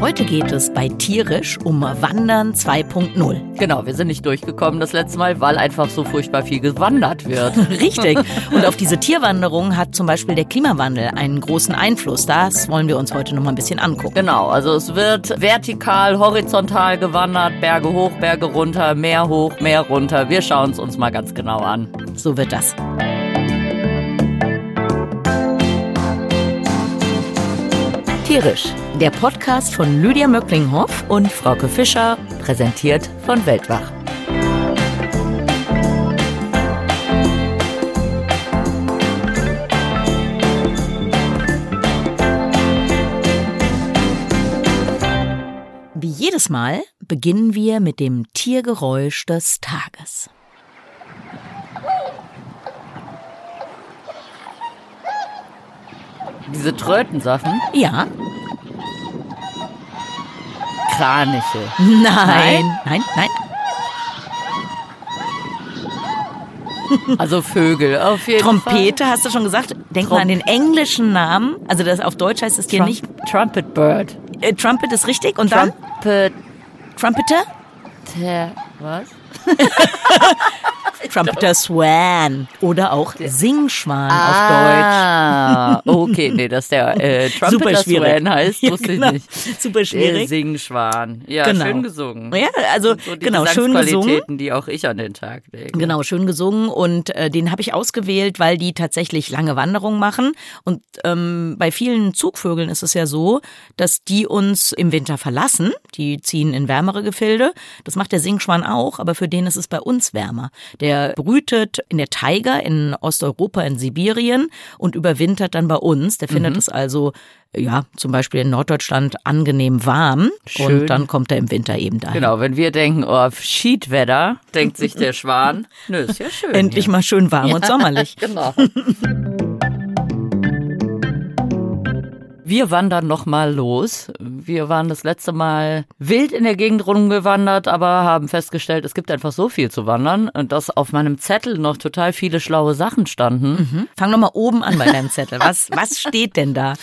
Heute geht es bei Tierisch um Wandern 2.0. Genau, wir sind nicht durchgekommen das letzte Mal, weil einfach so furchtbar viel gewandert wird. Richtig. Und auf diese Tierwanderung hat zum Beispiel der Klimawandel einen großen Einfluss. Das wollen wir uns heute noch mal ein bisschen angucken. Genau, also es wird vertikal, horizontal gewandert, Berge hoch, Berge runter, Meer hoch, Meer runter. Wir schauen es uns mal ganz genau an. So wird das. Tierisch, der Podcast von Lydia Möcklinghoff Und Frauke Fischer, präsentiert von Weltwach. Wie jedes Mal beginnen wir mit dem Tiergeräusch des Tages. Diese Trötensachen, Ja, Kraniche. nein, nein, nein. Also Vögel, auf jeden Trompete, hast du schon gesagt? Denk mal an den englischen Namen. Also das auf Deutsch heißt es hier Fall. nicht. Trump Trumpet Bird. Äh, Trumpet ist richtig und dann Trumpet. Trumpeter? Was? Trumpeter Swan oder auch Singschwan Ah, okay, nee, dass der äh, Super Trumpeter schwierig. Swan heißt, Ja, wusste genau. ich nicht. Super Der schwierig. Singschwan. Ja, Genau. schön gesungen. Ja, also So die genau, schön gesungen. Die auch ich an den Tag lege. Genau, schön gesungen und äh, den habe ich ausgewählt, weil die tatsächlich lange Wanderungen machen. Und ähm, bei vielen Zugvögeln ist es ja so, dass die uns im Winter verlassen. Die ziehen in wärmere Gefilde. Das macht der Singschwan auch, aber für den ist es bei uns wärmer. Der brütet in der Taiga in Osteuropa, in Sibirien und überwintert dann bei uns. Der Mhm. findet es also ja, zum Beispiel in Norddeutschland angenehm warm Schön. und dann kommt er im Winter eben dahin. Genau, wenn wir denken, oh, Schiedwetter, denkt sich der Schwan, nö, ist ja schön. Endlich hier. mal schön warm und sommerlich. Genau. Wir wandern noch mal los. Wir waren das letzte Mal wild in der Gegend rumgewandert, aber haben festgestellt, es gibt einfach so viel zu wandern und dass auf meinem Zettel noch total viele schlaue Sachen standen. Fang doch mal oben an bei deinem Zettel. Was, was steht denn da?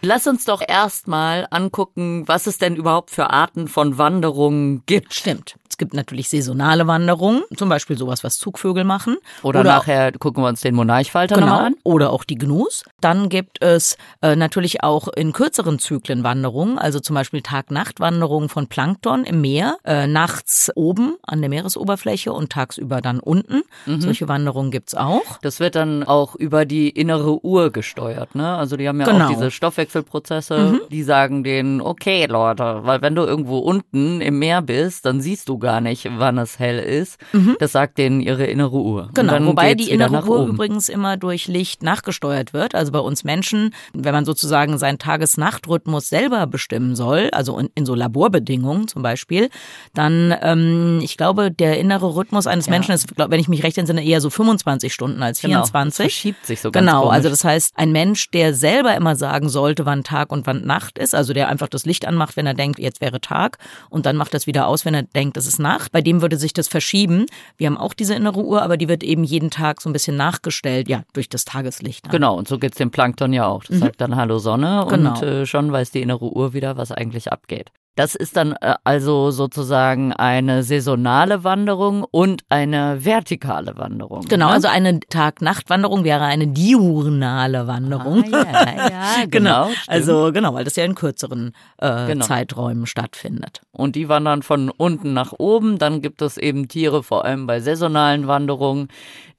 Lass uns doch erstmal angucken, was es denn überhaupt für Arten von Wanderungen gibt. Stimmt. Es gibt natürlich saisonale Wanderungen, zum Beispiel sowas, was Zugvögel machen. Oder, nachher gucken wir uns den Monarchfalter Genau, nochmal an. oder auch die Gnus. Dann gibt es äh, natürlich auch in kürzeren Zyklen Wanderungen, also zum Beispiel Tag-Nacht-Wanderungen von Plankton im Meer, äh, nachts oben an der Meeresoberfläche und tagsüber dann unten. Mhm. Solche Wanderungen gibt's auch. Das wird dann auch über die innere Uhr gesteuert, ne? Also die haben ja Genau. auch diese Stoffwechselprozesse, die sagen denen, okay Leute, weil wenn du irgendwo unten im Meer bist, dann siehst du gar nicht, wann es hell ist. Das sagt denen ihre innere Uhr. Genau, wobei die innere Uhr oben. übrigens immer durch Licht nachgesteuert wird. Also bei uns Menschen, wenn man sozusagen seinen Tages-Nacht-Rhythmus selber bestimmen soll, also in, in so Laborbedingungen zum Beispiel, dann, ähm, ich glaube, der innere Rhythmus eines Ja. Menschen ist, glaub, wenn ich mich recht entsinne, eher so 25 Stunden als Genau, 24. das verschiebt sich so ganz Genau, komisch. also das heißt, ein Mensch, der selber immer sagen sollte, wann Tag und wann Nacht ist, also der einfach das Licht anmacht, wenn er denkt, jetzt wäre Tag und dann macht das wieder aus, wenn er denkt, es ist Nacht, bei dem würde sich das verschieben. Wir haben auch diese innere Uhr, aber die wird eben jeden Tag so ein bisschen nachgestellt, ja, durch das Tageslicht. dann. Genau, und so geht's dem Plankton ja auch. Das sagt dann Hallo Sonne und Genau. äh, schon weiß die innere Uhr wieder, was eigentlich abgeht. Das ist dann äh, also sozusagen eine saisonale Wanderung und eine vertikale Wanderung. Genau, ne? also eine Tag-Nacht-Wanderung wäre eine diurnale Wanderung. Ah, ja, ja, genau, stimmt. Also genau, weil das ja in kürzeren äh, Genau. Zeiträumen stattfindet. Und die wandern von unten nach oben. Dann gibt es eben Tiere, vor allem bei saisonalen Wanderungen,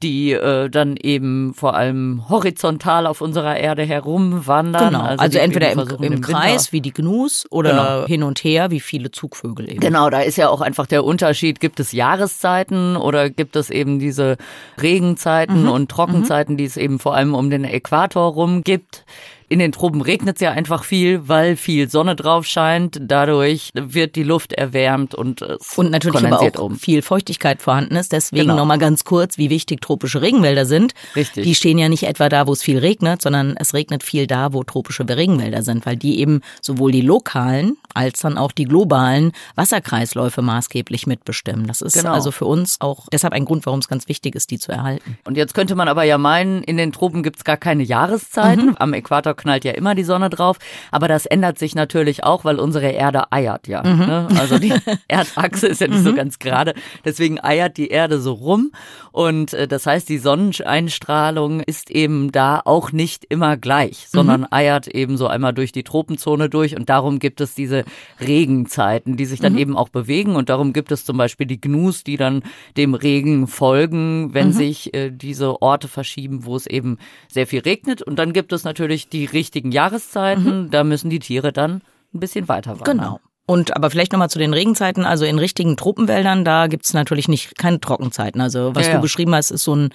die äh, dann eben vor allem horizontal auf unserer Erde herumwandern. Genau, also, die entweder im, im Winter- Kreis wie die Gnus oder Genau. hin und her wie viele Zugvögel eben. Genau, da ist ja auch einfach der Unterschied, gibt es Jahreszeiten oder gibt es eben diese Regenzeiten Mhm. und Trockenzeiten, die es eben vor allem um den Äquator rum gibt. In den Tropen regnet es ja einfach viel, weil viel Sonne drauf scheint. Dadurch wird die Luft erwärmt und es Und natürlich aber auch um. viel Feuchtigkeit vorhanden ist. Deswegen Genau. nochmal ganz kurz, wie wichtig tropische Regenwälder sind. Richtig. Die stehen ja nicht etwa da, wo es viel regnet, sondern es regnet viel da, wo tropische Regenwälder sind, weil die eben sowohl die lokalen als dann auch die globalen Wasserkreisläufe maßgeblich mitbestimmen. Das ist Genau. also für uns auch deshalb ein Grund, warum es ganz wichtig ist, die zu erhalten. Und jetzt könnte man aber ja meinen, in den Tropen gibt's gar keine Jahreszeiten. Am Äquator knallt ja immer die Sonne drauf. Aber das ändert sich natürlich auch, weil unsere Erde eiert ja. Mhm. Ne? Also die Erdachse ist ja nicht mhm. so ganz gerade. Deswegen eiert die Erde so rum. Und äh, das heißt, die Sonneneinstrahlung ist eben da auch nicht immer gleich, sondern mhm. eiert eben so einmal durch die Tropenzone durch. Und darum gibt es diese Regenzeiten, die sich dann mhm. eben auch bewegen. Und darum gibt es zum Beispiel die Gnus, die dann dem Regen folgen, wenn mhm. sich äh, diese Orte verschieben, wo es eben sehr viel regnet. Und dann gibt es natürlich die richtigen Jahreszeiten. Mhm. Da müssen die Tiere dann ein bisschen weiter wandern. Genau. Und aber vielleicht nochmal zu den Regenzeiten. Also in richtigen Tropenwäldern, da gibt's natürlich nicht keine Trockenzeiten. Also was ja, du beschrieben hast, ist so ein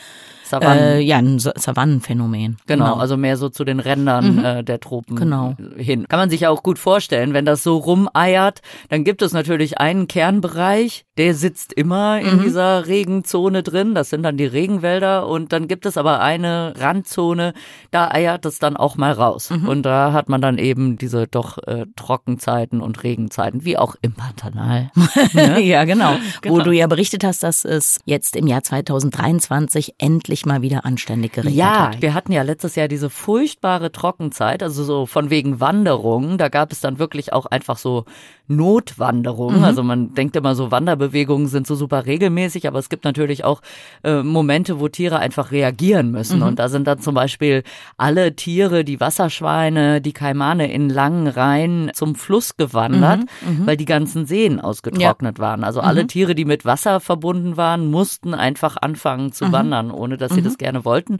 Savannen. Äh, ja, ein Savannenphänomen. Genau, genau, also mehr so zu den Rändern mhm. äh, der Tropen genau. hin. Kann man sich ja auch gut vorstellen, wenn das so rumeiert, dann gibt es natürlich einen Kernbereich, der sitzt immer in mhm. dieser Regenzone drin. Das sind dann die Regenwälder. Und dann gibt es aber eine Randzone, da eiert es dann auch mal raus. Mhm. Und da hat man dann eben diese doch äh, Trockenzeiten und Regenzeiten, wie auch im Pantanal. ne? ja, genau. genau. Wo du ja berichtet hast, dass es jetzt im Jahr 2023 endlich endlich mal wieder anständig geregnet ja, hat. Ja, wir hatten ja letztes Jahr diese furchtbare Trockenzeit, also so von wegen Wanderungen. Da gab es dann wirklich auch einfach so Notwanderungen. Mhm. Also man denkt immer so, Wanderbewegungen sind so super regelmäßig, aber es gibt natürlich auch äh, Momente, wo Tiere einfach reagieren müssen. Mhm. Und da sind dann zum Beispiel alle Tiere, die Wasserschweine, die Kaimane in langen Reihen zum Fluss gewandert, mhm. mhm. weil die ganzen Seen ausgetrocknet ja. waren. Also alle mhm. Tiere, die mit Wasser verbunden waren, mussten einfach anfangen zu mhm. wandern, ohne dass sie das gerne wollten.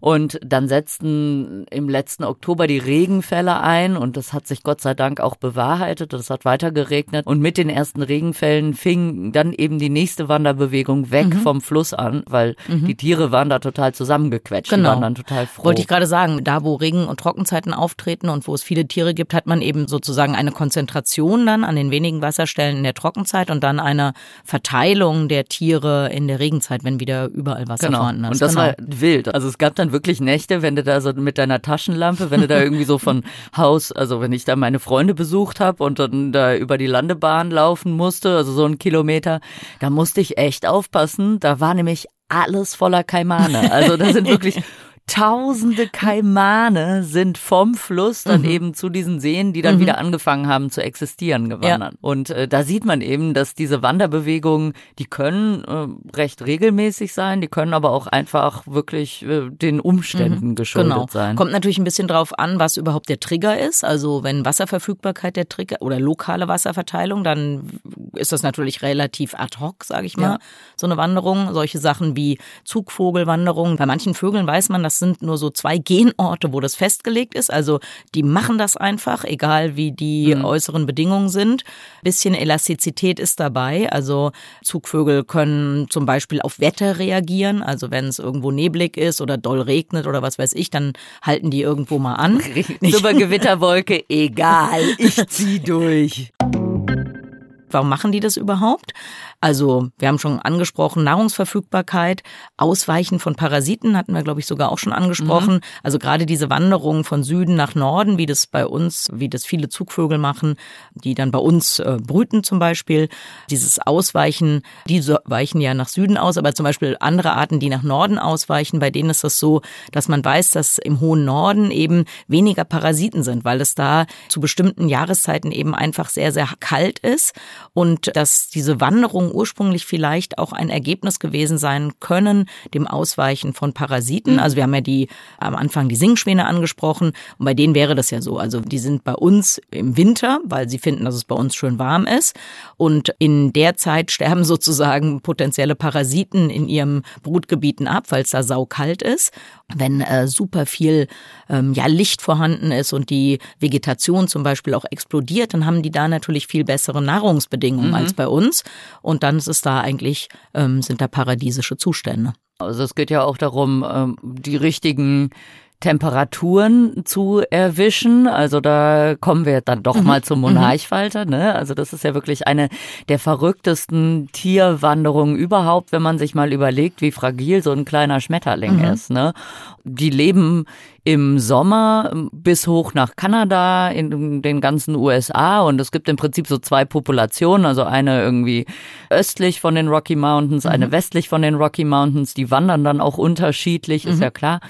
Und dann setzten im letzten Oktober die Regenfälle ein und das hat sich Gott sei Dank auch bewahrheitet. Das hat weiter geregnet und mit den ersten Regenfällen fing dann eben die nächste Wanderbewegung weg mhm. vom Fluss an, weil mhm. die Tiere waren da total zusammengequetscht, genau. waren dann total froh. Wollte ich gerade sagen, da wo Regen- und Trockenzeiten auftreten und wo es viele Tiere gibt, hat man eben sozusagen eine Konzentration dann an den wenigen Wasserstellen in der Trockenzeit und dann eine Verteilung der Tiere in der Regenzeit, wenn wieder überall Wasser genau. vorhanden ist. Und das genau. war wild. Also es gab dann wirklich Nächte, wenn du da so mit deiner Taschenlampe, wenn du da irgendwie so von Haus, also wenn ich da meine Freunde besucht habe und dann da über die Landebahn laufen musste, also so einen Kilometer, da musste ich echt aufpassen. Da war nämlich alles voller Kaimane. Also da sind wirklich Tausende Kaimane sind vom Fluss dann mhm. eben zu diesen Seen, die dann mhm. wieder angefangen haben zu existieren, gewandert. Ja. Und äh, da sieht man eben, dass diese Wanderbewegungen, die können äh, recht regelmäßig sein, die können aber auch einfach wirklich äh, den Umständen mhm. geschuldet genau. sein. Kommt natürlich ein bisschen drauf an, was überhaupt der Trigger ist. Also wenn Wasserverfügbarkeit der Trigger oder lokale Wasserverteilung, dann ist das natürlich relativ ad hoc, sage ich mal, ja. so eine Wanderung. Solche Sachen wie Zugvogelwanderungen. Bei manchen Vögeln weiß man, dass sind nur so zwei Genorte, wo das festgelegt ist. Also die machen das einfach, egal wie die mhm. äußeren Bedingungen sind. Bisschen Elastizität ist dabei. Also Zugvögel können zum Beispiel auf Wetter reagieren. Also wenn es irgendwo neblig ist oder doll regnet oder was weiß ich, dann halten die irgendwo mal an. Super Gewitterwolke, egal, ich zieh durch. Warum machen die das überhaupt? Also wir haben schon angesprochen, Nahrungsverfügbarkeit, Ausweichen von Parasiten hatten wir, glaube ich, sogar auch schon angesprochen. Mhm. Also gerade diese Wanderung von Süden nach Norden, wie das bei uns, wie das viele Zugvögel machen, die dann bei uns äh, brüten zum Beispiel. Dieses Ausweichen, die weichen ja nach Süden aus, aber zum Beispiel andere Arten, die nach Norden ausweichen, bei denen ist das so, dass man weiß, dass im hohen Norden eben weniger Parasiten sind, weil es da zu bestimmten Jahreszeiten eben einfach sehr, sehr kalt ist und dass diese Wanderung ursprünglich vielleicht auch ein Ergebnis gewesen sein können, dem Ausweichen von Parasiten. Mhm. Also wir haben ja die am Anfang die Singschwäne angesprochen und bei denen wäre das ja so. Also die sind bei uns im Winter, weil sie finden, dass es bei uns schön warm ist und in der Zeit sterben sozusagen potenzielle Parasiten in ihrem Brutgebieten ab, weil es da saukalt ist. Wenn äh, super viel ähm, ja, Licht vorhanden ist und die Vegetation zum Beispiel auch explodiert, dann haben die da natürlich viel bessere Nahrungsbedingungen mhm. als bei uns. Und dann ist es da eigentlich, ähm, sind da paradiesische Zustände. Also es geht ja auch darum, ähm, die richtigen Temperaturen zu erwischen. Also da kommen wir dann doch mhm. mal zum mhm. Monarchfalter. Ne? Also das ist ja wirklich eine der verrücktesten Tierwanderungen überhaupt, wenn man sich mal überlegt, wie fragil so ein kleiner Schmetterling mhm. ist. Ne? Die leben im Sommer bis hoch nach Kanada, in den ganzen USA. Und es gibt im Prinzip so zwei Populationen, also eine irgendwie östlich von den Rocky Mountains, eine mhm. westlich von den Rocky Mountains. Die wandern dann auch unterschiedlich, ist mhm. ja klar.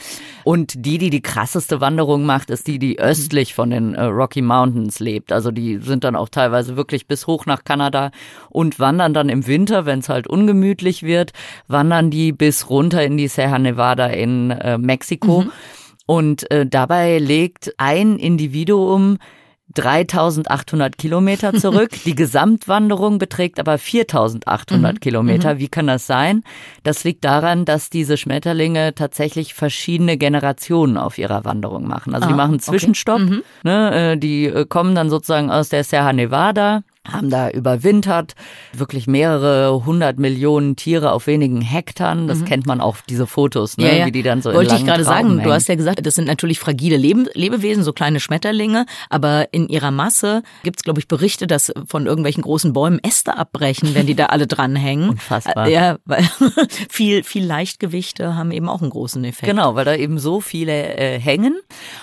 Und die, die die krasseste Wanderung macht, ist die, die östlich von den äh, Rocky Mountains lebt. Also die sind dann auch teilweise wirklich bis hoch nach Kanada und wandern dann im Winter, wenn es halt ungemütlich wird, wandern die bis runter in die Sierra Nevada in äh, Mexiko. Mhm. Und äh, dabei legt ein Individuum 3800 Kilometer zurück. Die Gesamtwanderung beträgt aber 4800 mhm. Kilometer. Mhm. Wie kann das sein? Das liegt daran, dass diese Schmetterlinge tatsächlich verschiedene Generationen auf ihrer Wanderung machen. Also ah, die machen Zwischenstopp. Okay. Mhm. Ne, äh, die äh, kommen dann sozusagen aus der Sierra Nevada haben da überwintert, wirklich mehrere hundert Millionen Tiere auf wenigen Hektar. Das mhm. kennt man auch, diese Fotos, ne? Ja, ja. wie die dann so Wollte ich gerade sagen, hängen. du hast ja gesagt, das sind natürlich fragile Lebe Lebewesen, so kleine Schmetterlinge, aber in ihrer Masse gibt's glaube ich, Berichte, dass von irgendwelchen großen Bäumen Äste abbrechen, wenn die da alle dranhängen. Unfassbar. Äh, ja, weil viel, viel Leichtgewichte haben eben auch einen großen Effekt. Genau, weil da eben so viele äh, hängen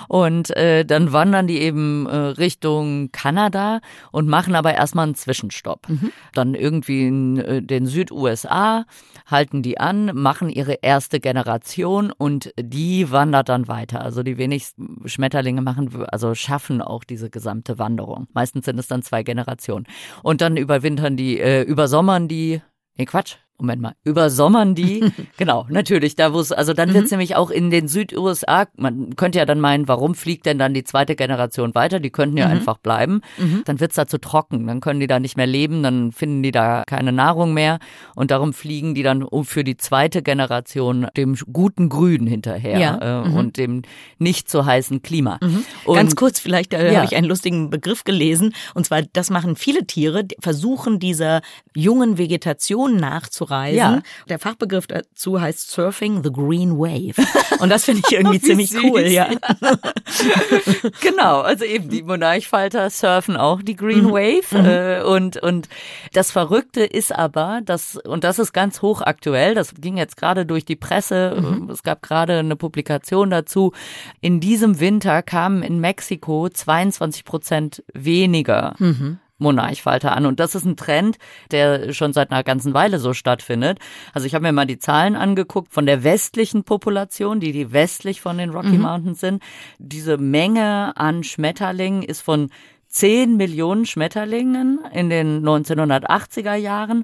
und äh, dann wandern die eben äh, Richtung Kanada und machen aber erst erstmal einen Zwischenstopp. Mhm. Dann irgendwie in äh, den Süd-USA halten die an, machen ihre erste Generation und die wandert dann weiter. Also die wenigsten Schmetterlinge machen, also schaffen auch diese gesamte Wanderung. Meistens sind es dann zwei Generationen. Und dann überwintern die, äh, übersommern die, nee Quatsch, Moment mal, übersommern die, genau, natürlich, da wo es, also dann mhm. wird es nämlich auch in den Süd-USA, man könnte ja dann meinen, warum fliegt denn dann die zweite Generation weiter? Die könnten ja mhm. einfach bleiben. Mhm. Dann wird es da zu trocken, dann können die da nicht mehr leben, dann finden die da keine Nahrung mehr und darum fliegen die dann für die zweite Generation dem guten Grün hinterher ja. äh, mhm. und dem nicht so heißen Klima. Mhm. Ganz kurz, vielleicht da ja. habe ich einen lustigen Begriff gelesen und zwar, das machen viele Tiere, versuchen dieser jungen Vegetation nachzureisen reisen. Ja. Der Fachbegriff dazu heißt Surfing the Green Wave. Und das finde ich irgendwie ziemlich süß. cool, ja. genau, also eben die Monarchfalter surfen auch die Green mhm. Wave. Mhm. Äh, und, und das Verrückte ist aber, dass, und das ist ganz hochaktuell, das ging jetzt gerade durch die Presse, mhm. es gab gerade eine Publikation dazu, in diesem Winter kamen in Mexiko 22 Prozent weniger mhm. Monarchfalter an. Und das ist ein Trend, der schon seit einer ganzen Weile so stattfindet. Also ich habe mir mal die Zahlen angeguckt von der westlichen Population, die die westlich von den Rocky mhm. Mountains sind. Diese Menge an Schmetterlingen ist von 10 Millionen Schmetterlingen in den 1980er Jahren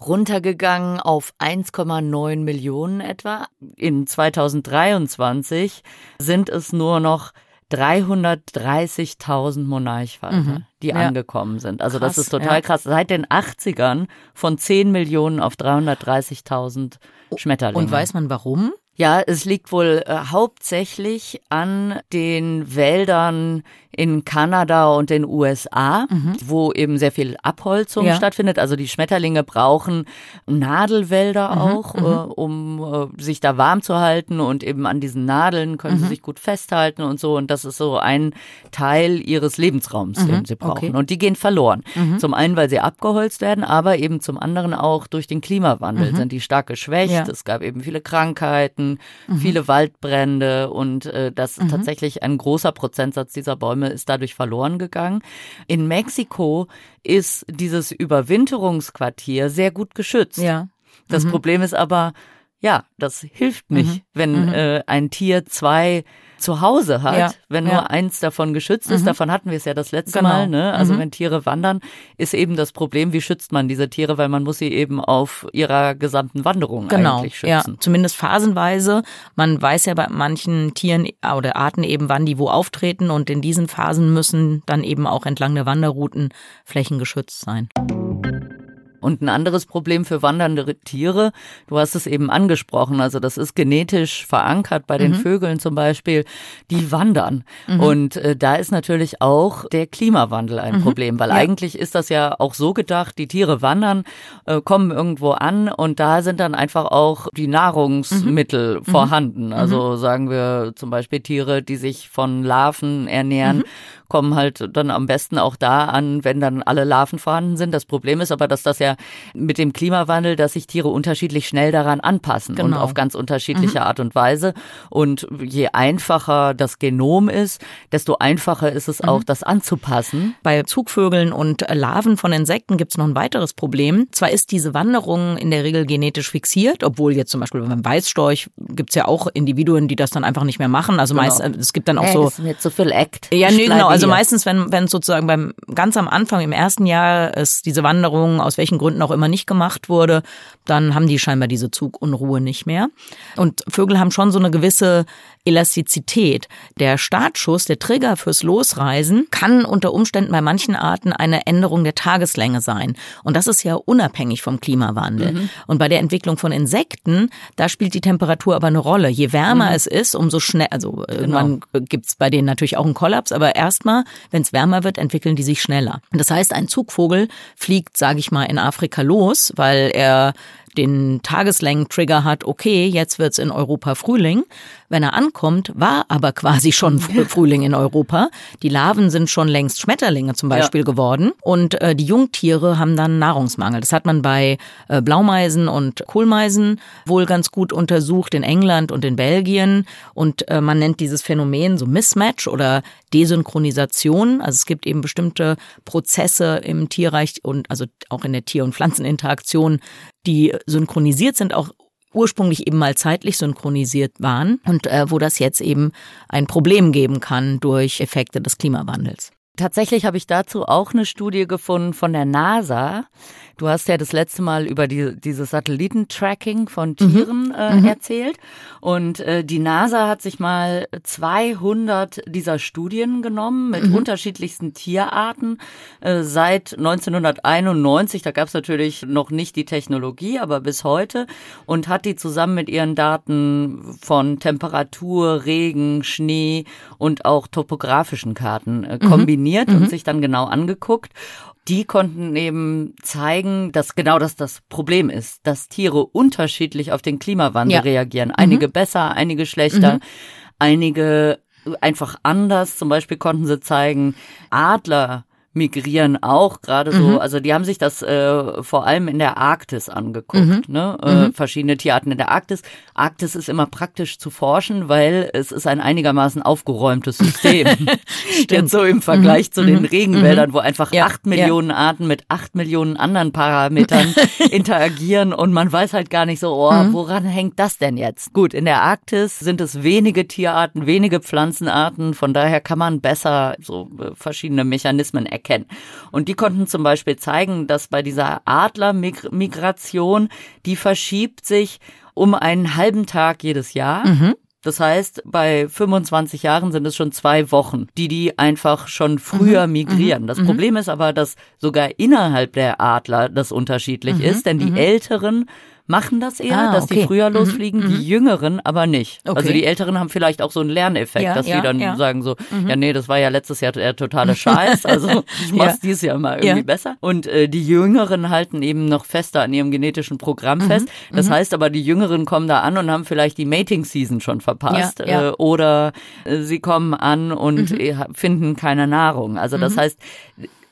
runtergegangen auf 1,9 Millionen etwa. In 2023 sind es nur noch 330.000 Monarchfalter, mhm. die ja. angekommen sind. Also krass, das ist total ja. krass. Seit den 80ern von 10 Millionen auf 330.000 Schmetterlinge. Und weiß man warum? Ja, es liegt wohl äh, hauptsächlich an den Wäldern in Kanada und den USA, mhm. wo eben sehr viel Abholzung ja. stattfindet. Also die Schmetterlinge brauchen Nadelwälder mhm. auch, mhm. Äh, um äh, sich da warm zu halten und eben an diesen Nadeln können sie mhm. sich gut festhalten und so. Und das ist so ein Teil ihres Lebensraums, den mhm. sie brauchen. Okay. Und die gehen verloren. Mhm. Zum einen, weil sie abgeholzt werden, aber eben zum anderen auch durch den Klimawandel sind die stark geschwächt. Ja. Es gab eben viele Krankheiten, viele Waldbrände und äh, das ist tatsächlich ein großer Prozentsatz dieser Bäume Bäume ist dadurch verloren gegangen. In Mexiko ist dieses Überwinterungsquartier sehr gut geschützt. Ja. Das mhm. Problem ist aber, ja, das hilft nicht, mhm. wenn mhm. Äh, ein Tier zwei zu Hause hat, ja. wenn nur ja. eins davon geschützt ist. Mhm. Davon hatten wir es ja das letzte genau. Mal. Ne? Also mhm. wenn Tiere wandern, ist eben das Problem, wie schützt man diese Tiere, weil man muss sie eben auf ihrer gesamten Wanderung genau. eigentlich schützen. Ja, zumindest phasenweise. Man weiß ja bei manchen Tieren oder Arten eben, wann die wo auftreten und in diesen Phasen müssen dann eben auch entlang der Wanderrouten Flächen geschützt sein. Und ein anderes Problem für wandernde Tiere, du hast es eben angesprochen, also das ist genetisch verankert bei den mhm. Vögeln zum Beispiel, die wandern. Mhm. Und äh, da ist natürlich auch der Klimawandel ein mhm. Problem, weil ja. eigentlich ist das ja auch so gedacht, die Tiere wandern, äh, kommen irgendwo an und da sind dann einfach auch die Nahrungsmittel mhm. vorhanden. Mhm. Also sagen wir zum Beispiel Tiere, die sich von Larven ernähren, mhm kommen halt dann am besten auch da an, wenn dann alle Larven vorhanden sind. Das Problem ist aber, dass das ja mit dem Klimawandel, dass sich Tiere unterschiedlich schnell daran anpassen genau. und auf ganz unterschiedliche mhm. Art und Weise. Und je einfacher das Genom ist, desto einfacher ist es auch, mhm. das anzupassen. Bei Zugvögeln und Larven von Insekten gibt es noch ein weiteres Problem. Zwar ist diese Wanderung in der Regel genetisch fixiert, obwohl jetzt zum Beispiel beim Weißstorch gibt es ja auch Individuen, die das dann einfach nicht mehr machen. Also genau. meist, äh, es gibt dann auch hey, so. Das ist mir zu viel Act. Ja, nee, genau. Also meistens, wenn, wenn sozusagen beim ganz am Anfang im ersten Jahr es diese Wanderung aus welchen Gründen auch immer nicht gemacht wurde, dann haben die scheinbar diese Zugunruhe nicht mehr. Und Vögel haben schon so eine gewisse Elastizität. Der Startschuss, der Trigger fürs Losreisen kann unter Umständen bei manchen Arten eine Änderung der Tageslänge sein. Und das ist ja unabhängig vom Klimawandel. Mhm. Und bei der Entwicklung von Insekten, da spielt die Temperatur aber eine Rolle. Je wärmer mhm. es ist, umso schnell, also genau. irgendwann gibt's bei denen natürlich auch einen Kollaps, aber erstmal, wenn es wärmer wird, entwickeln die sich schneller. Das heißt, ein Zugvogel fliegt, sage ich mal, in Afrika los, weil er den Tageslängen-Trigger hat, okay, jetzt wird's in Europa Frühling. Wenn er ankommt, war aber quasi schon Frühling in Europa. Die Larven sind schon längst Schmetterlinge zum Beispiel ja. geworden und äh, die Jungtiere haben dann Nahrungsmangel. Das hat man bei äh, Blaumeisen und Kohlmeisen wohl ganz gut untersucht in England und in Belgien und äh, man nennt dieses Phänomen so Mismatch oder Desynchronisation. Also es gibt eben bestimmte Prozesse im Tierreich und also auch in der Tier- und Pflanzeninteraktion, die synchronisiert sind, auch ursprünglich eben mal zeitlich synchronisiert waren und äh, wo das jetzt eben ein Problem geben kann durch Effekte des Klimawandels. Tatsächlich habe ich dazu auch eine Studie gefunden von der NASA. Du hast ja das letzte Mal über die, dieses Satellitentracking von mhm. Tieren mhm. Äh, mhm. erzählt. Und äh, die NASA hat sich mal 200 dieser Studien genommen mit mhm. unterschiedlichsten Tierarten äh, seit 1991. Da gab es natürlich noch nicht die Technologie, aber bis heute. Und hat die zusammen mit ihren Daten von Temperatur, Regen, Schnee und auch topografischen Karten äh, mhm. kombiniert und mhm. sich dann genau angeguckt die konnten eben zeigen, dass genau das das Problem ist, dass Tiere unterschiedlich auf den Klimawandel ja. reagieren. Einige mhm. besser, einige schlechter, mhm. einige einfach anders. Zum Beispiel konnten sie zeigen, Adler migrieren auch gerade so. Mhm. Also die haben sich das äh, vor allem in der Arktis angeguckt, mhm. ne? Äh, mhm. verschiedene Tierarten in der Arktis. Arktis ist immer praktisch zu forschen, weil es ist ein einigermaßen aufgeräumtes System. Jetzt so im Vergleich zu den mhm. Regenwäldern, wo einfach ja. acht Millionen ja. Arten mit acht Millionen anderen Parametern interagieren und man weiß halt gar nicht so, oh, mhm. woran hängt das denn jetzt? Gut, in der Arktis sind es wenige Tierarten, wenige Pflanzenarten, von daher kann man besser so äh, verschiedene Mechanismen erkennen erkennen. Und die konnten zum Beispiel zeigen, dass bei dieser Adlermigration, die verschiebt sich um einen halben Tag jedes Jahr. Mhm. Das heißt, bei 25 Jahren sind es schon zwei Wochen, die die einfach schon früher mhm. migrieren. Mhm. Das mhm. Problem ist aber, dass sogar innerhalb der Adler das unterschiedlich mhm. ist, denn die mhm. Älteren machen das eher, ah, dass okay. die früher mhm, losfliegen, mhm. die Jüngeren aber nicht. Okay. Also die Älteren haben vielleicht auch so einen Lerneffekt, ja, dass ja, die dann ja. sagen so, mhm. ja nee, das war ja letztes Jahr der totale Scheiß, also ich mach's ja. dieses Jahr mal irgendwie besser. Und äh, die Jüngeren halten eben noch fester an ihrem genetischen Programm mhm. fest. Das mhm. heißt aber, die Jüngeren kommen da an und haben vielleicht die Mating-Season schon verpasst äh, oder äh, sie kommen an und mhm. äh, finden keine Nahrung. Also das heißt,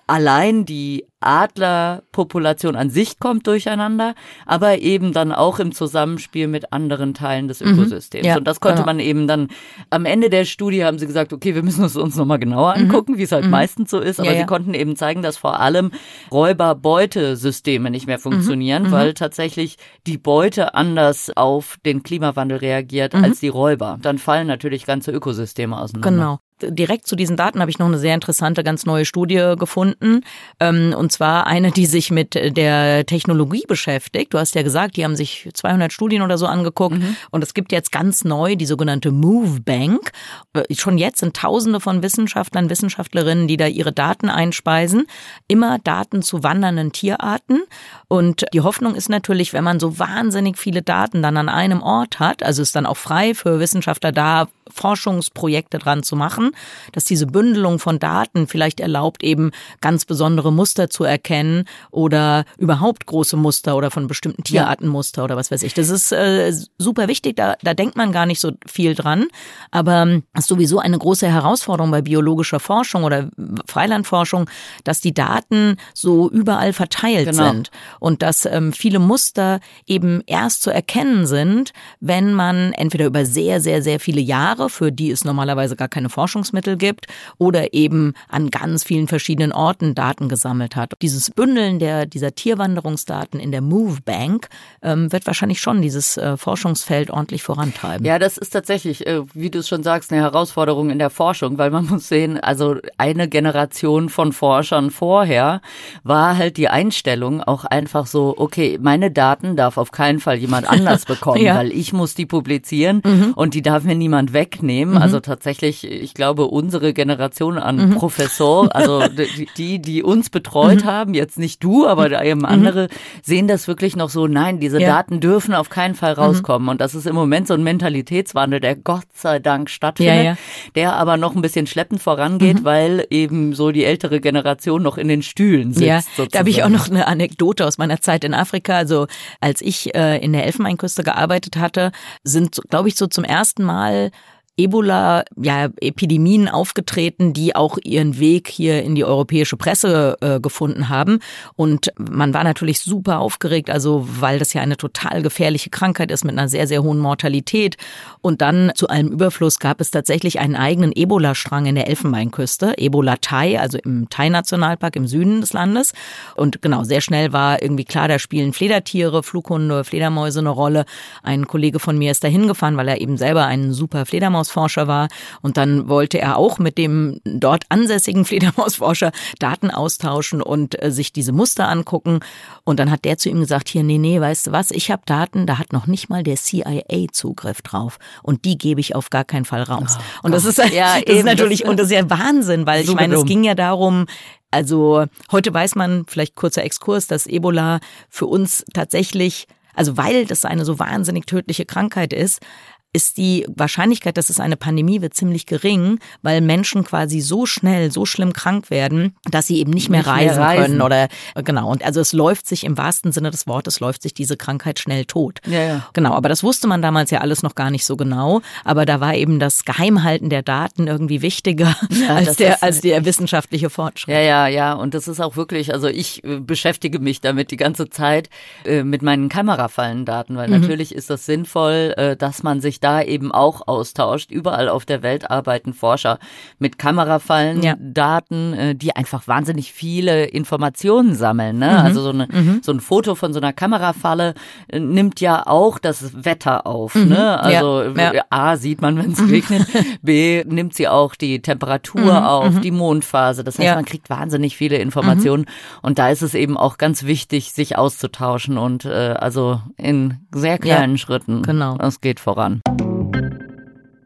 allein die Adlerpopulation an sich kommt durcheinander, aber eben dann auch im Zusammenspiel mit anderen Teilen des mhm. Ökosystems. Mhm. Ja, und das konnte genau. man eben dann am Ende der Studie haben sie gesagt, okay, wir müssen es uns nochmal genauer mhm. angucken, mhm. wie es halt mhm. meistens so ist, aber ja, sie ja. konnten eben zeigen, dass vor allem Räuber-Beute-Systeme nicht mehr funktionieren, mhm. weil tatsächlich die Beute anders auf den Klimawandel reagiert als die Räuber. Dann fallen natürlich ganze Ökosysteme auseinander. Genau direkt zu diesen Daten habe ich noch eine sehr interessante, ganz neue Studie gefunden. Ähm, und zwar eine, die sich mit der Technologie beschäftigt. Du hast ja gesagt, die haben sich 200 Studien oder so angeguckt. Mhm. Und es gibt jetzt ganz neu die sogenannte Move Bank. Äh, schon jetzt sind Tausende von Wissenschaftlern, Wissenschaftlerinnen, die da ihre Daten einspeisen. Immer Daten zu wandernden Tierarten. Und die Hoffnung ist natürlich, wenn man so wahnsinnig viele Daten dann an einem Ort hat, also ist dann auch frei für Wissenschaftler da, Forschungsprojekte dran zu machen, dass diese Bündelung von Daten vielleicht erlaubt, eben ganz besondere Muster zu erkennen oder überhaupt große Muster oder von bestimmten Tierartenmuster oder was weiß ich. Das ist äh, super wichtig, da, da denkt man gar nicht so viel dran, aber ähm, ist sowieso eine große Herausforderung bei biologischer Forschung oder Freilandforschung, dass die Daten so überall verteilt genau. sind und dass ähm, viele Muster eben erst zu erkennen sind, wenn man entweder über sehr, sehr, sehr viele Jahre, für die es normalerweise gar keine Forschungsmittel gibt, oder eben an ganz vielen verschiedenen Orten Daten gesammelt hat. Dieses Bündeln der, dieser Tierwanderungsdaten in der Move Bank ähm, wird wahrscheinlich schon dieses äh, Forschungsfeld ordentlich vorantreiben. Ja, das ist tatsächlich, äh, wie du es schon sagst, eine Herausforderung in der Forschung, weil man muss sehen, also eine Generation von Forschern vorher war halt die Einstellung auch einfach so, okay, meine Daten darf auf keinen Fall jemand anders bekommen, ja. weil ich muss die publizieren mhm. und die darf mir niemand wegnehmen. Mhm. Also tatsächlich, ich glaube, unsere Generation an mhm. Professor, also die, die uns betreut mhm. haben, jetzt nicht du, aber eben mhm. andere, sehen das wirklich noch so, nein, diese ja. Daten dürfen auf keinen Fall mhm. rauskommen. Und das ist im Moment so ein Mentalitätswandel, der Gott sei Dank stattfindet, ja, der aber noch ein bisschen schleppend vorangeht, weil eben so die ältere Generation noch in den Stühlen sitzt. Ja, sozusagen. da habe ich auch noch eine Anekdote aus meiner Zeit in Afrika. Also als ich äh, in der Elfenbeinküste gearbeitet hatte, sind, glaube ich, so zum ersten Mal Ebola-Epidemien ja, aufgetreten, die auch ihren Weg hier in die europäische Presse äh, gefunden haben. Und man war natürlich super aufgeregt, also weil das ja eine total gefährliche Krankheit ist mit einer sehr, sehr hohen Mortalität. Und dann zu allem Überfluss gab es tatsächlich einen eigenen Ebola-Strang in der Elfenbeinküste, Ebola Thai, also im Thai-Nationalpark im Süden des Landes. Und genau, sehr schnell war irgendwie klar, da spielen Fledertiere, Flughunde, Fledermäuse eine Rolle. Ein Kollege von mir ist da hingefahren, weil er eben selber einen super Fledermaus Fledermausforscher war. Und dann wollte er auch mit dem dort ansässigen Fledermausforscher Daten austauschen und äh, sich diese Muster angucken. Und dann hat der zu ihm gesagt, hier, nee, nee, weißt du was, ich habe Daten, da hat noch nicht mal der CIA Zugriff drauf. Und die gebe ich auf gar keinen Fall raus. Oh, und das ist, ja, das ist natürlich, das, und das ist ja Wahnsinn, weil ich meine, es ging ja darum, also heute weiß man, vielleicht kurzer Exkurs, dass Ebola für uns tatsächlich also weil das eine so wahnsinnig tödliche Krankheit ist, ist die Wahrscheinlichkeit, dass es eine Pandemie wird, ziemlich gering, weil Menschen quasi so schnell, so schlimm krank werden, dass sie eben nicht mehr, nicht reisen, mehr reisen, können oder genau. Und also es läuft sich im wahrsten Sinne des Wortes läuft sich diese Krankheit schnell tot. Ja, ja. Genau. Aber das wusste man damals ja alles noch gar nicht so genau. Aber da war eben das Geheimhalten der Daten irgendwie wichtiger ja, als der als der wissenschaftliche Fortschritt. Ja, ja, ja. Und das ist auch wirklich. Also ich äh, beschäftige mich damit die ganze Zeit äh, mit meinen Kamerafallendaten, weil mhm. natürlich ist das sinnvoll, äh, dass man sich da eben auch austauscht. Überall auf der Welt arbeiten Forscher mit Kamerafallen, ja. Daten, äh, die einfach wahnsinnig viele Informationen sammeln. Ne? Mhm. Also so, eine, mhm. so ein Foto von so einer Kamerafalle äh, nimmt ja auch das Wetter auf. Mhm. Ne? Also ja. Ja. A sieht man, wenn es mhm. regnet, B nimmt sie auch die Temperatur mhm. auf, mhm. die Mondphase. Das heißt, man kriegt wahnsinnig viele Informationen und da ist es eben auch ganz wichtig, sich auszutauschen und äh, also in sehr kleinen Schritten. Genau. Es geht voran.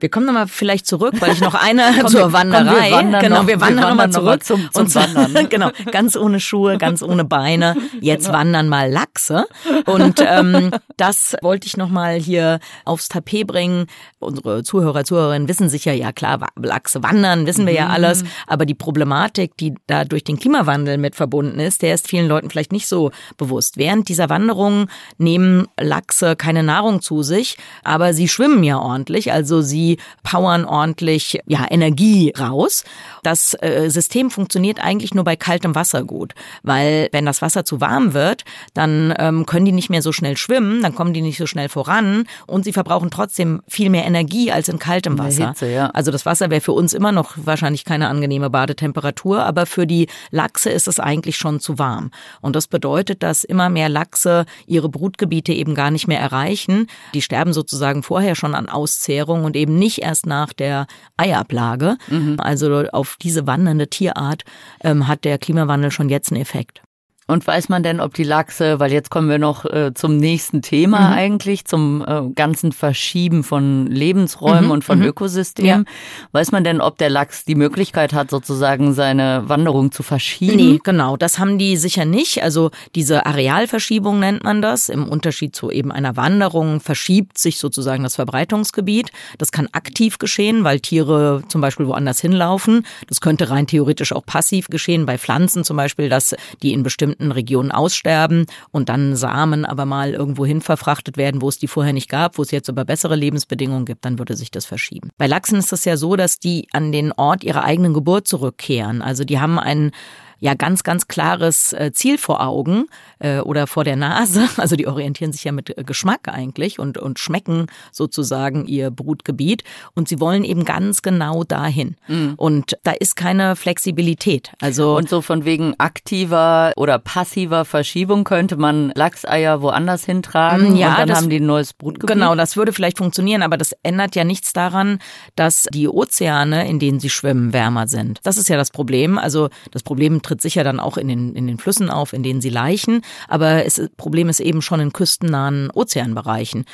Wir kommen nochmal vielleicht zurück, weil ich noch eine komm, zur Wanderei. Komm, wir genau, wir wandern nochmal zurück. Zum, zum und Wandern. genau, ganz ohne Schuhe, ganz ohne Beine. Jetzt genau. wandern mal Lachse. Und ähm, das wollte ich nochmal hier aufs Tapet bringen. Unsere Zuhörer, Zuhörerinnen wissen sicher, ja klar, Lachse wandern, wissen wir mhm. ja alles. Aber die Problematik, die da durch den Klimawandel mit verbunden ist, der ist vielen Leuten vielleicht nicht so bewusst. Während dieser Wanderung nehmen Lachse keine Nahrung zu sich, aber sie schwimmen ja ordentlich. Also sie die powern ordentlich ja, Energie raus. Das äh, System funktioniert eigentlich nur bei kaltem Wasser gut, weil wenn das Wasser zu warm wird, dann ähm, können die nicht mehr so schnell schwimmen, dann kommen die nicht so schnell voran und sie verbrauchen trotzdem viel mehr Energie als in kaltem Wasser. Hitze, ja. Also das Wasser wäre für uns immer noch wahrscheinlich keine angenehme Badetemperatur, aber für die Lachse ist es eigentlich schon zu warm. Und das bedeutet, dass immer mehr Lachse ihre Brutgebiete eben gar nicht mehr erreichen. Die sterben sozusagen vorher schon an Auszehrung und eben nicht erst nach der Eiablage. Mhm. Also auf diese wandernde Tierart ähm, hat der Klimawandel schon jetzt einen Effekt. Und weiß man denn, ob die Lachse, weil jetzt kommen wir noch äh, zum nächsten Thema mhm. eigentlich, zum äh, ganzen Verschieben von Lebensräumen mhm. und von mhm. Ökosystemen. Ja. Weiß man denn, ob der Lachs die Möglichkeit hat, sozusagen seine Wanderung zu verschieben? Nee, genau, das haben die sicher nicht. Also diese Arealverschiebung nennt man das. Im Unterschied zu eben einer Wanderung verschiebt sich sozusagen das Verbreitungsgebiet. Das kann aktiv geschehen, weil Tiere zum Beispiel woanders hinlaufen. Das könnte rein theoretisch auch passiv geschehen, bei Pflanzen zum Beispiel, dass die in bestimmten bestimmten Regionen aussterben und dann Samen aber mal irgendwo hin verfrachtet werden, wo es die vorher nicht gab, wo es jetzt aber bessere Lebensbedingungen gibt, dann würde sich das verschieben. Bei Lachsen ist es ja so, dass die an den Ort ihrer eigenen Geburt zurückkehren. Also die haben einen ja ganz, ganz klares äh, Ziel vor Augen äh, oder vor der Nase. Also die orientieren sich ja mit äh, Geschmack eigentlich und, und schmecken sozusagen ihr Brutgebiet. Und sie wollen eben ganz genau dahin. Mhm. Und da ist keine Flexibilität. Also und so von wegen aktiver oder passiver Verschiebung könnte man Lachseier woanders hintragen ja, und dann das, haben die ein neues Brutgebiet. Genau, das würde vielleicht funktionieren, aber das ändert ja nichts daran, dass die Ozeane, in denen sie schwimmen, wärmer sind. Das ist ja das Problem. Also das Problem tritt sicher dann auch in den, in den Flüssen auf, in denen sie laichen. Aber das Problem ist eben schon in küstennahen Ozeanbereichen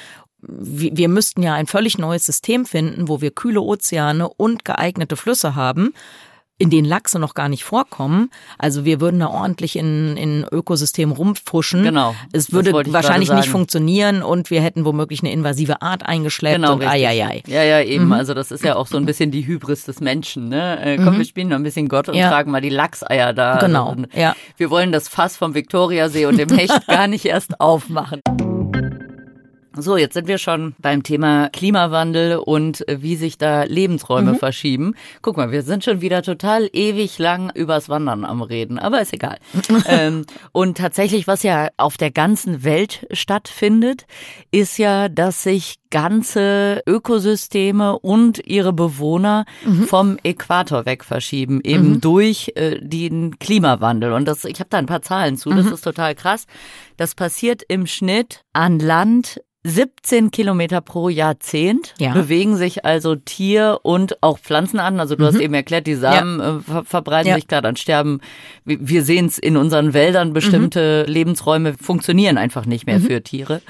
wir müssten ja ein völlig neues System finden, wo wir kühle Ozeane und geeignete Flüsse haben, in denen Lachse noch gar nicht vorkommen. Also wir würden da ordentlich in, in Ökosystem rumfuschen. Genau. Es würde wahrscheinlich nicht funktionieren und wir hätten womöglich eine invasive Art eingeschleppt genau, und ai, ai, ai. Ja, ja, eben. Mhm. Also das ist ja auch so ein bisschen die Hybris des Menschen. Ne? Äh, komm, mhm. wir spielen noch ein bisschen Gott und ja. tragen mal die Lachseier da. Genau. Also, ja. Wir wollen das Fass vom Viktoriasee und dem Hecht gar nicht erst aufmachen. So, jetzt sind wir schon beim Thema Klimawandel und äh, wie sich da Lebensräume mhm. verschieben. Guck mal, wir sind schon wieder total ewig lang übers Wandern am Reden, aber ist egal. ähm, und tatsächlich, was ja auf der ganzen Welt stattfindet, ist ja, dass sich ganze Ökosysteme und ihre Bewohner mhm. vom Äquator weg verschieben, eben mhm. durch äh, den Klimawandel. Und das, ich habe da ein paar Zahlen zu, das mhm. ist total krass. Das passiert im Schnitt an Land 17 Kilometer pro Jahrzehnt ja. bewegen sich also Tier- und auch Pflanzen an. Also du mhm. hast eben erklärt, die Samen ja. äh, ver verbreiten ja. sich gerade dann sterben. Wir sehen es in unseren Wäldern, bestimmte mhm. Lebensräume funktionieren einfach nicht mehr mhm. für Tiere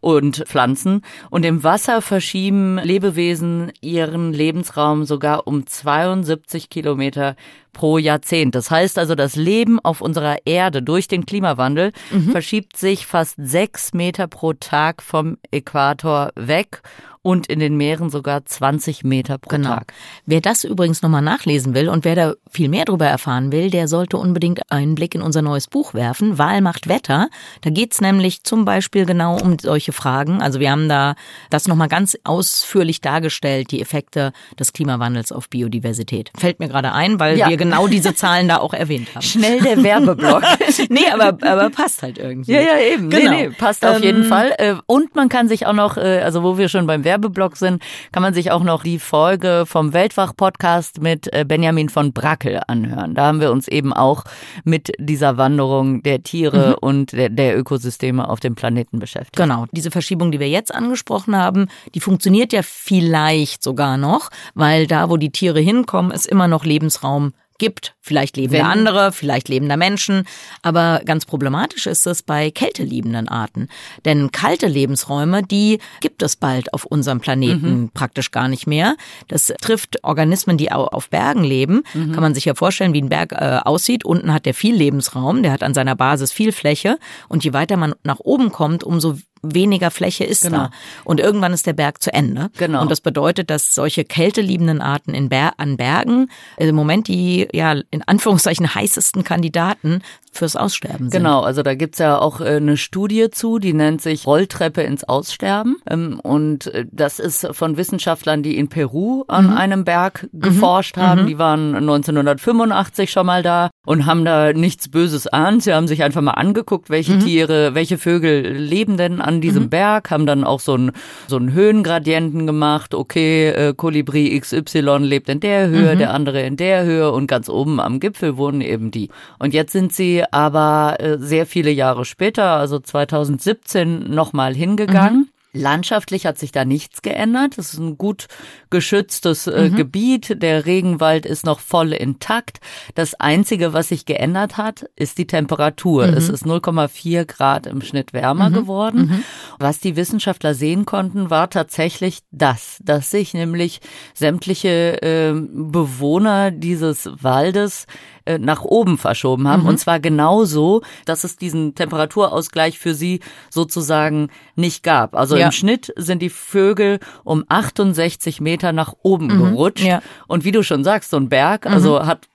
und Pflanzen. Und im Wasser verschieben Lebewesen ihren Lebensraum sogar um 72 Kilometer pro Jahrzehnt. Das heißt also, das Leben auf unserer Erde durch den Klimawandel mhm. verschiebt sich fast sechs Meter pro Tag vom Äquator weg und in den Meeren sogar 20 Meter pro genau. Tag. Wer das übrigens nochmal nachlesen will und wer da viel mehr darüber erfahren will, der sollte unbedingt einen Blick in unser neues Buch werfen, Wahl macht Wetter. Da geht's nämlich zum Beispiel genau um solche Fragen. Also wir haben da das nochmal ganz ausführlich dargestellt, die Effekte des Klimawandels auf Biodiversität. Fällt mir gerade ein, weil ja. wir genau diese Zahlen da auch erwähnt haben. Schnell der Werbeblock. nee, aber, aber passt halt irgendwie. Ja, ja, eben. Genau. Nee, nee, passt auf jeden ähm, Fall. Äh, und man kann sich auch noch, äh, also wo wir schon beim Werbeblock sind, kann man sich auch noch die Folge vom Weltwach-Podcast mit äh, Benjamin von Brackel anhören. Da haben wir uns eben auch mit dieser Wanderung der Tiere mhm. und der, der Ökosysteme auf dem Planeten beschäftigt. Genau. Diese Verschiebung, die wir jetzt angesprochen haben, die funktioniert ja vielleicht sogar noch, weil da, wo die Tiere hinkommen, ist immer noch Lebensraum gibt. Vielleicht leben da andere, vielleicht leben da Menschen. Aber ganz problematisch ist es bei kälteliebenden Arten. Denn kalte Lebensräume, die gibt es bald auf unserem Planeten mhm. praktisch gar nicht mehr. Das trifft Organismen, die auf Bergen leben. Mhm. Kann man sich ja vorstellen, wie ein Berg äh, aussieht. Unten hat der viel Lebensraum, der hat an seiner Basis viel Fläche. Und je weiter man nach oben kommt, umso weniger Fläche ist genau. da. Und irgendwann ist der Berg zu Ende. Genau. Und das bedeutet, dass solche kälteliebenden Arten in Ber an Bergen im Moment die, ja, in Anführungszeichen heißesten Kandidaten fürs Aussterben sind. Genau, also da gibt's ja auch äh, eine Studie zu, die nennt sich Rolltreppe ins Aussterben. Ähm, und äh, das ist von Wissenschaftlern, die in Peru an mhm. einem Berg mhm. geforscht mhm. haben. Die waren 1985 schon mal da und haben da nichts Böses an. Sie haben sich einfach mal angeguckt, welche mhm. Tiere, welche Vögel leben denn an diesem mhm. Berg, haben dann auch so einen so einen Höhengradienten gemacht. Okay, äh, Kolibri XY lebt in der Höhe, mhm. der andere in der Höhe und ganz oben am Gipfel wohnen eben die. Und jetzt sind sie aber äh, sehr viele Jahre später, also 2017, nochmal hingegangen. Mhm Landschaftlich hat sich da nichts geändert. Es ist ein gut geschütztes äh, mhm. Gebiet. Der Regenwald ist noch voll intakt. Das Einzige, was sich geändert hat, ist die Temperatur. Mhm. Es ist 0,4 Grad im Schnitt wärmer mhm. geworden. Mhm. Was die Wissenschaftler sehen konnten, war tatsächlich das, dass sich nämlich sämtliche äh, Bewohner dieses Waldes äh, nach oben verschoben haben. Mhm. Und zwar genauso, dass es diesen Temperaturausgleich für sie sozusagen nicht gab. Also ja. im Schnitt sind die Vögel um 68 Meter nach oben mhm. gerutscht. Ja. Und wie du schon sagst, so ein Berg, mhm. also hat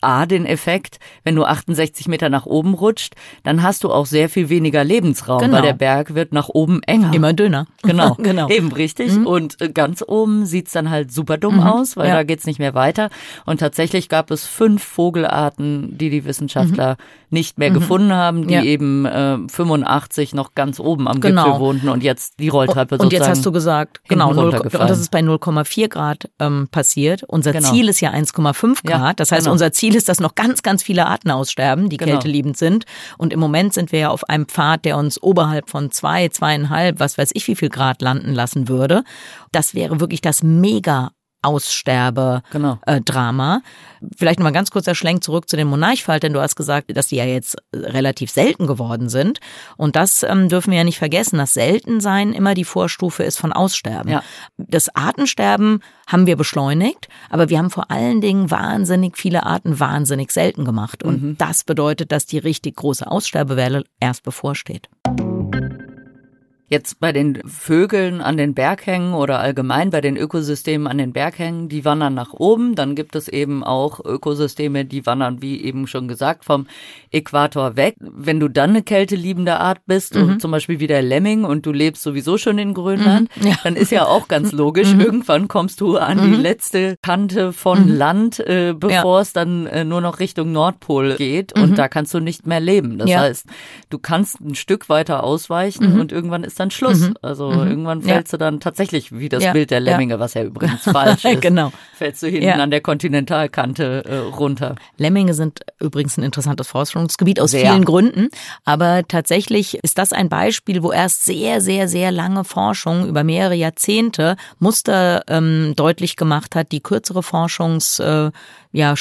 A den Effekt, wenn du 68 Meter nach oben rutscht, dann hast du auch sehr viel weniger Lebensraum, genau. weil der Berg wird nach oben enger. Immer dünner. Genau, genau. eben richtig. Mhm. Und äh, ganz oben sieht's dann halt super dumm mhm. aus, weil ja. da geht's nicht mehr weiter. Und tatsächlich gab es fünf Vogelarten, die die Wissenschaftler mhm. nicht mehr mhm. gefunden haben, die ja. eben äh, 85 noch ganz oben am genau. Gipfel wohnten und jetzt die Rolltreppe und, und jetzt hast du gesagt, genau, 0, und das ist bei 0,4 Grad ähm, passiert. Unser genau. Ziel ist ja 1,5 Grad. Ja, das heißt, genau. unser Ziel ist, dass noch ganz, ganz viele Arten aussterben, die genau. kälteliebend sind. Und im Moment sind wir ja auf einem Pfad, der uns oberhalb von zwei, zweieinhalb, was weiß ich, wie viel Grad landen lassen würde. Das wäre wirklich das mega Aussterbe-Drama. Genau. Äh, Vielleicht nochmal ganz kurz der Schlenk zurück zu den Monarchfaltern. Du hast gesagt, dass die ja jetzt relativ selten geworden sind. Und das ähm, dürfen wir ja nicht vergessen, dass Seltensein immer die Vorstufe ist von Aussterben. Ja. Das Artensterben haben wir beschleunigt, aber wir haben vor allen Dingen wahnsinnig viele Arten wahnsinnig selten gemacht. Und mhm. das bedeutet, dass die richtig große Aussterbewelle erst bevorsteht. Jetzt bei den Vögeln an den Berghängen oder allgemein bei den Ökosystemen an den Berghängen, die wandern nach oben. Dann gibt es eben auch Ökosysteme, die wandern, wie eben schon gesagt, vom Äquator weg. Wenn du dann eine kälteliebende Art bist, mhm. zum Beispiel wie der Lemming und du lebst sowieso schon in Grönland, mhm. ja. dann ist ja auch ganz logisch, mhm. irgendwann kommst du an die mhm. letzte Kante von mhm. Land, äh, bevor ja. es dann äh, nur noch Richtung Nordpol geht und mhm. da kannst du nicht mehr leben. Das ja. heißt, du kannst ein Stück weiter ausweichen und irgendwann ist dann Schluss. Mhm. Also mhm. irgendwann fällst ja. du dann tatsächlich, wie das ja. Bild der Lemminge, was ja übrigens falsch ist, genau. fällst du hinten ja. an der Kontinentalkante äh, runter. Lemminge sind übrigens ein interessantes Forschungsgebiet aus sehr. vielen Gründen, aber tatsächlich ist das ein Beispiel, wo erst sehr, sehr, sehr lange Forschung über mehrere Jahrzehnte Muster ähm, deutlich gemacht hat, die kürzere Forschungs äh, ja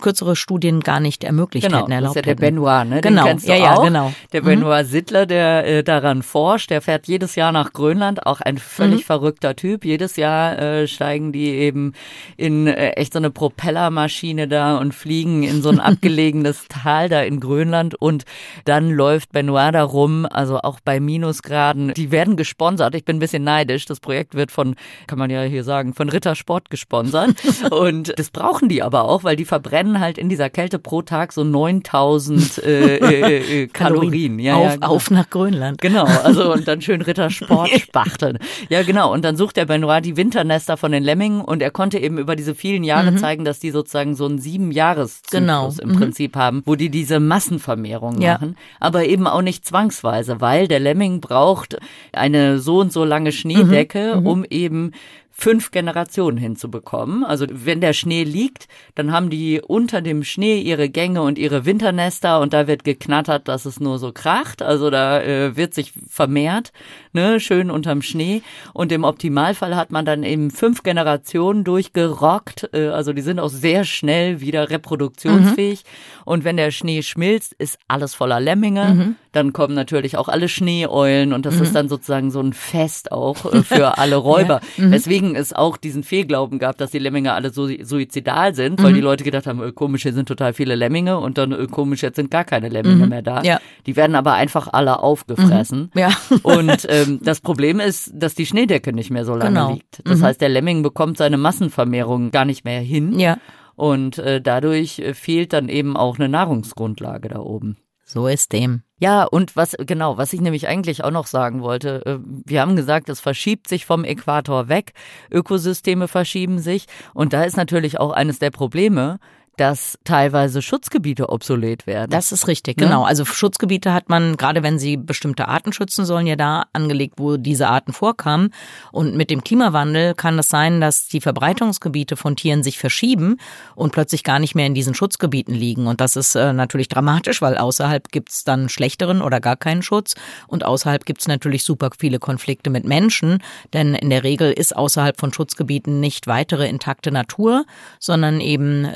kürzere Studien gar nicht ermöglicht genau, hätten, erlaubt das ist ja der Benoit, ne? Genau, Den kennst ja, ja, genau. Der Benoit mhm. Sittler, der äh, daran forscht, der fährt jedes Jahr nach Grönland, auch ein völlig mhm. verrückter Typ. Jedes Jahr äh, steigen die eben in äh, echt so eine Propellermaschine da und fliegen in so ein abgelegenes Tal da in Grönland und dann läuft Benoit da rum, also auch bei Minusgraden. Die werden gesponsert. Ich bin ein bisschen neidisch. Das Projekt wird von, kann man ja hier sagen, von Rittersport gesponsert und das brauchen die aber auch auch, weil die verbrennen halt in dieser Kälte pro Tag so 9000 äh, äh, äh, Kalorien. Ja, auf, ja, genau. auf nach Grönland. Genau, also und dann schön Rittersport spachteln. ja, genau. Und dann sucht der Benoit die Winternester von den Lemmingen und er konnte eben über diese vielen Jahre mhm. zeigen, dass die sozusagen so einen sieben Jahres genau. im mhm. Prinzip haben, wo die diese Massenvermehrung ja. machen, aber eben auch nicht zwangsweise, weil der Lemming braucht eine so und so lange Schneedecke, mhm. mhm. um eben fünf Generationen hinzubekommen. Also wenn der Schnee liegt, dann haben die unter dem Schnee ihre Gänge und ihre Winternester und da wird geknattert, dass es nur so kracht. Also da äh, wird sich vermehrt, ne, schön unterm Schnee. Und im Optimalfall hat man dann eben fünf Generationen durchgerockt. Äh, also die sind auch sehr schnell wieder reproduktionsfähig. Mhm. Und wenn der Schnee schmilzt, ist alles voller Lemminge. Mhm. Dann kommen natürlich auch alle Schneeeulen und das mhm. ist dann sozusagen so ein Fest auch äh, für alle Räuber. ja. Mhm. Weswegen es auch diesen Fehlglauben gab, dass die Lemminge alle so suizidal sind, weil mhm. die Leute gedacht haben, komisch, hier sind total viele Lemminge und dann komisch, jetzt sind gar keine Lemminge mhm. mehr da. Ja. Die werden aber einfach alle aufgefressen. Ja. und ähm, das Problem ist, dass die Schneedecke nicht mehr so lange genau. liegt. Das heißt, der Lemming bekommt seine Massenvermehrung gar nicht mehr hin. Ja. Und äh, dadurch äh, fehlt dann eben auch eine Nahrungsgrundlage da oben. So ist dem. Ja, und was, genau, was ich nämlich eigentlich auch noch sagen wollte, äh, wir haben gesagt, es verschiebt sich vom Äquator weg, Ökosysteme verschieben sich und da ist natürlich auch eines der Probleme, dass teilweise Schutzgebiete obsolet werden. Das ist richtig, ne? genau. Also Schutzgebiete hat man, gerade wenn sie bestimmte Arten schützen sollen, ja da angelegt, wo diese Arten vorkamen. Und mit dem Klimawandel kann es sein, dass die Verbreitungsgebiete von Tieren sich verschieben und plötzlich gar nicht mehr in diesen Schutzgebieten liegen. Und das ist äh, natürlich dramatisch, weil außerhalb gibt's dann schlechteren oder gar keinen Schutz. Und außerhalb gibt's natürlich super viele Konflikte mit Menschen, denn in der Regel ist außerhalb von Schutzgebieten nicht weitere intakte Natur, sondern eben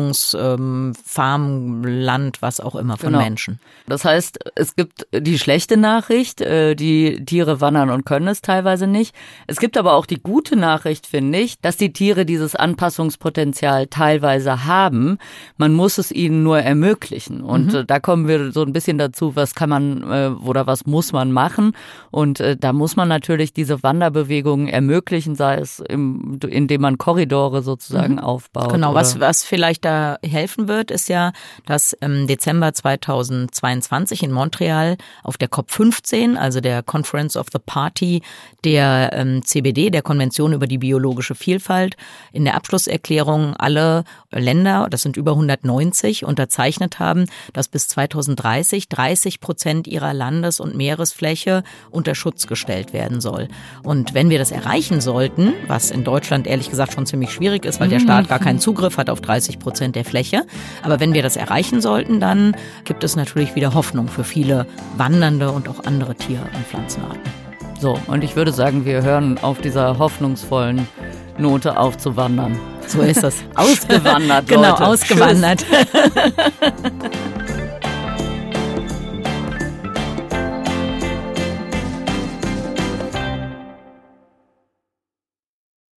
Siedlungs-, ähm, Farmland, was auch immer von Genau. Menschen. Das heißt, es gibt die schlechte Nachricht, äh, die Tiere wandern und können es teilweise nicht. Es gibt aber auch die gute Nachricht, finde ich, dass die Tiere dieses Anpassungspotenzial teilweise haben. Man muss es ihnen nur ermöglichen. Und äh, da kommen wir so ein bisschen dazu, was kann man äh, oder was muss man machen. Und äh, da muss man natürlich diese Wanderbewegungen ermöglichen, sei es im, indem man Korridore sozusagen aufbaut. Genau, was, was vielleicht da helfen wird, ist ja, dass im Dezember 2022 in Montreal auf der COP15, also der Conference of the Party der ähm, CBD, der Konvention über die biologische Vielfalt, in der Abschlusserklärung alle Länder, das sind über 190, unterzeichnet haben, dass bis 2030 30 Prozent ihrer Landes- und Meeresfläche unter Schutz gestellt werden soll. Und wenn wir das erreichen sollten, was in Deutschland ehrlich gesagt schon ziemlich schwierig ist, weil der Staat gar keinen Zugriff hat auf 30 Prozent der Fläche, aber wenn wir das erreichen sollten, dann gibt es natürlich wieder Hoffnung für viele wandernde und auch andere Tier- und Pflanzenarten. So, und ich würde sagen, wir hören auf dieser hoffnungsvollen Note auf zu wandern. So ist es. Ausgewandert, genau, Leute. ausgewandert.